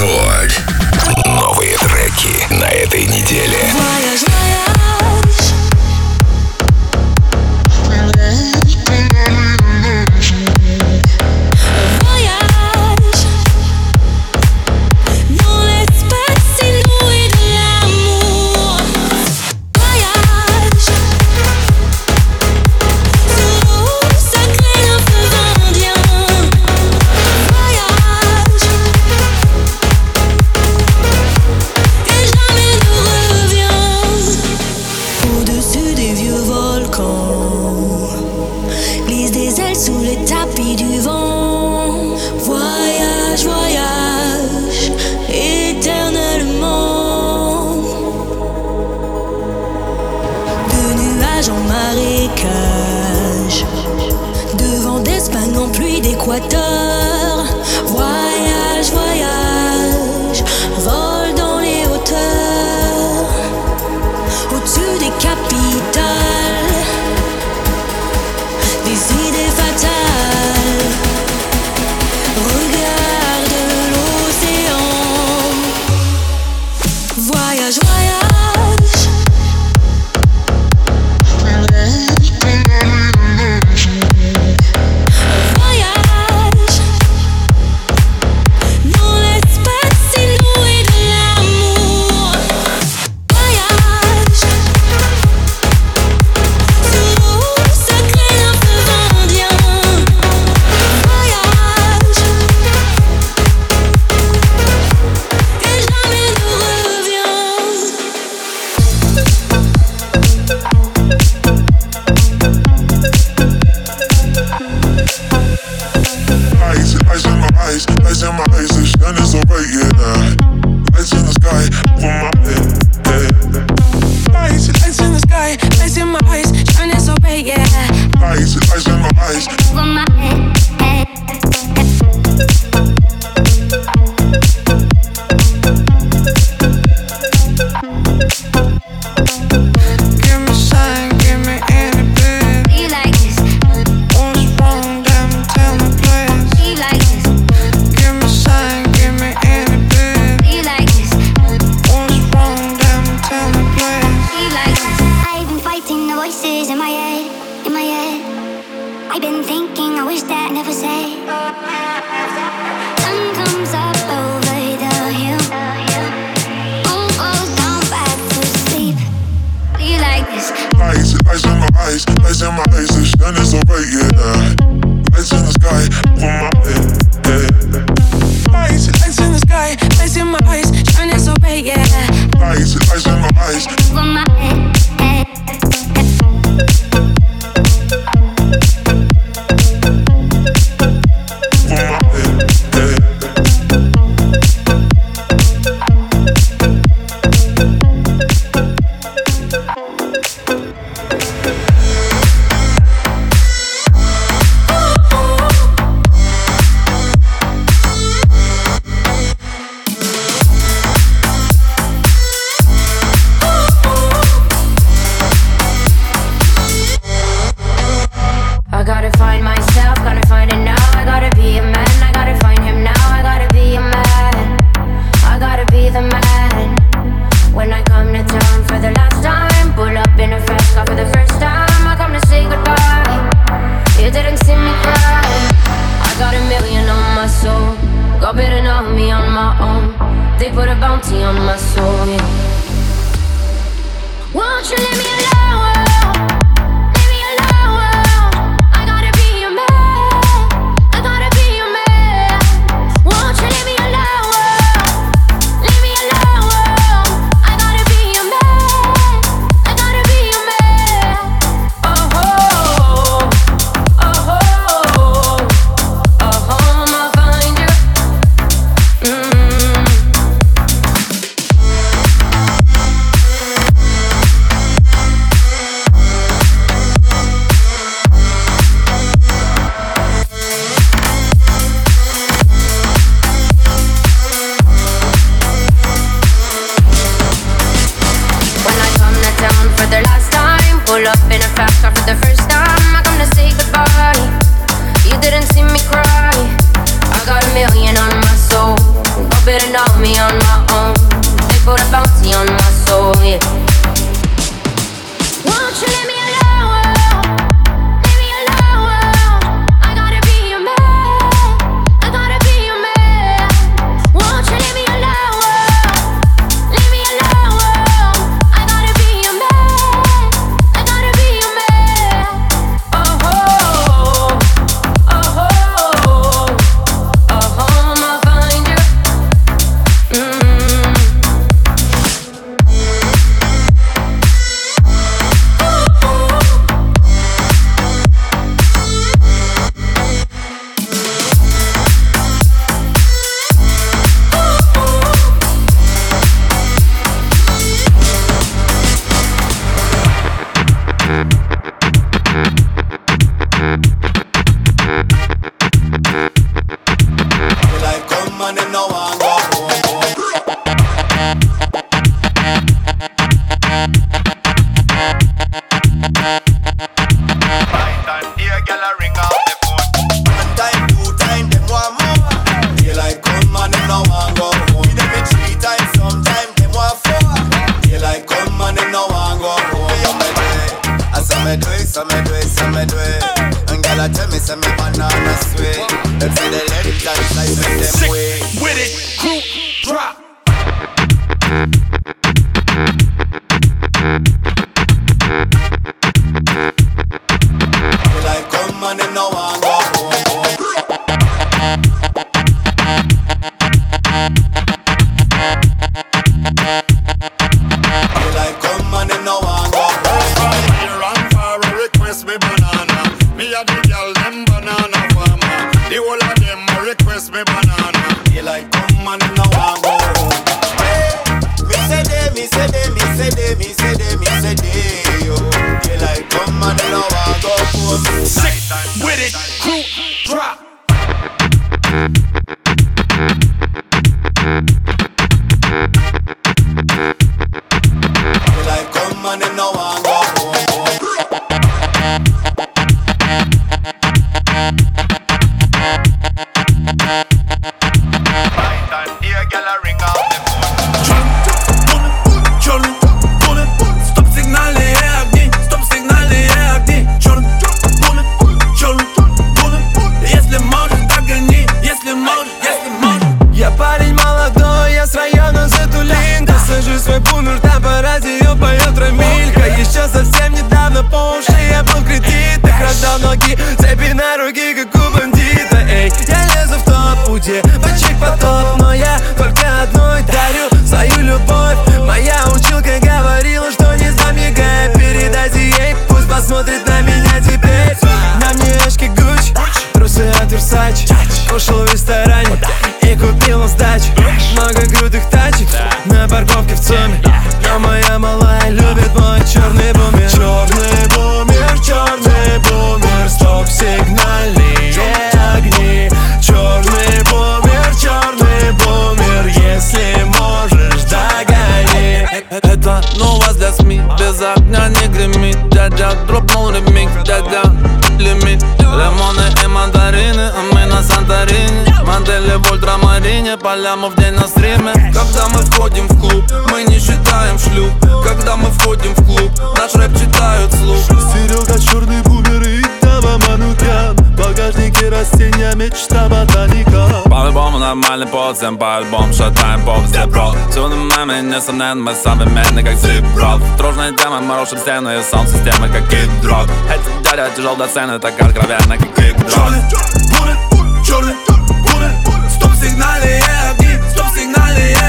Рекорд. Новые треки на этой неделе. Fire. marécage. Devant d'Espagne en pluie d'équateur. I've been thinking, I wish that I never say. Lights, lights in my eyes, lights in my eyes, the sun is yeah. Lights in the sky, better not Sick with it, crew drop. парковке в ЦУМе Но моя малая любит мой черный бумер. Черный бумер, черный бумер, стоп сигнальные огни. Черный бумер, черный бумер, если можешь догони. Э, э, это новость для СМИ, без огня не гремит. Дядя дропнул ремикс, дядя лимит. Лимоны на Санторини Модели в ультрамарине, по в день на стриме. Когда мы входим в клуб, мы не считаем шлюп Когда мы входим в клуб, наш рэп читают слух. Серега черный бумер и Тава Манукян. Багажники растения, мечта ботаника. По-любому нормальный подзем, всем, по-любому шатаем поп все про Всю нами, несомненно, мы самые современны, как зипрот Тружные темы, морожим стены и сон системы, как гидрот Эти дядя тяжел до цены, так откровенно, как гидрот Черный, черный, черный Бурый Стоп сигнали, yeah, огни Стоп сигнали, yeah,